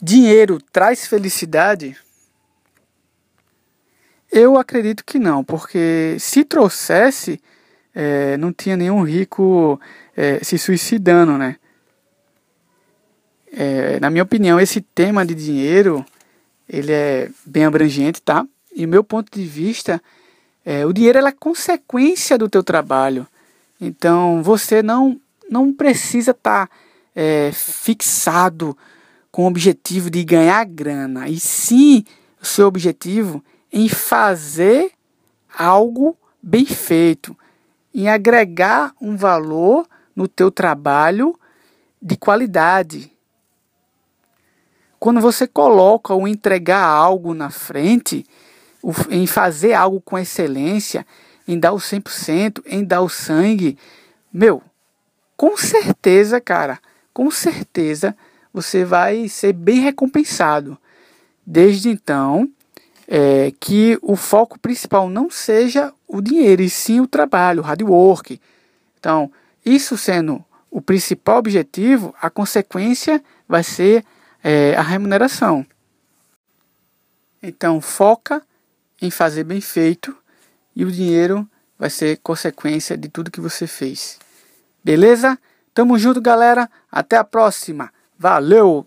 dinheiro traz felicidade? Eu acredito que não, porque se trouxesse, é, não tinha nenhum rico é, se suicidando, né? É, na minha opinião, esse tema de dinheiro, ele é bem abrangente, tá? E meu ponto de vista, é, o dinheiro é consequência do teu trabalho. Então, você não, não precisa estar tá, é, fixado com o objetivo de ganhar grana, e sim o seu objetivo em fazer algo bem feito, em agregar um valor no teu trabalho de qualidade. Quando você coloca o entregar algo na frente, em fazer algo com excelência, em dar o 100%, em dar o sangue, meu, com certeza, cara, com certeza você vai ser bem recompensado. Desde então, é, que o foco principal não seja o dinheiro, e sim o trabalho, o hard work. Então, isso sendo o principal objetivo, a consequência vai ser é, a remuneração. Então, foca em fazer bem feito e o dinheiro vai ser consequência de tudo que você fez. Beleza? Tamo junto, galera. Até a próxima. Valeu!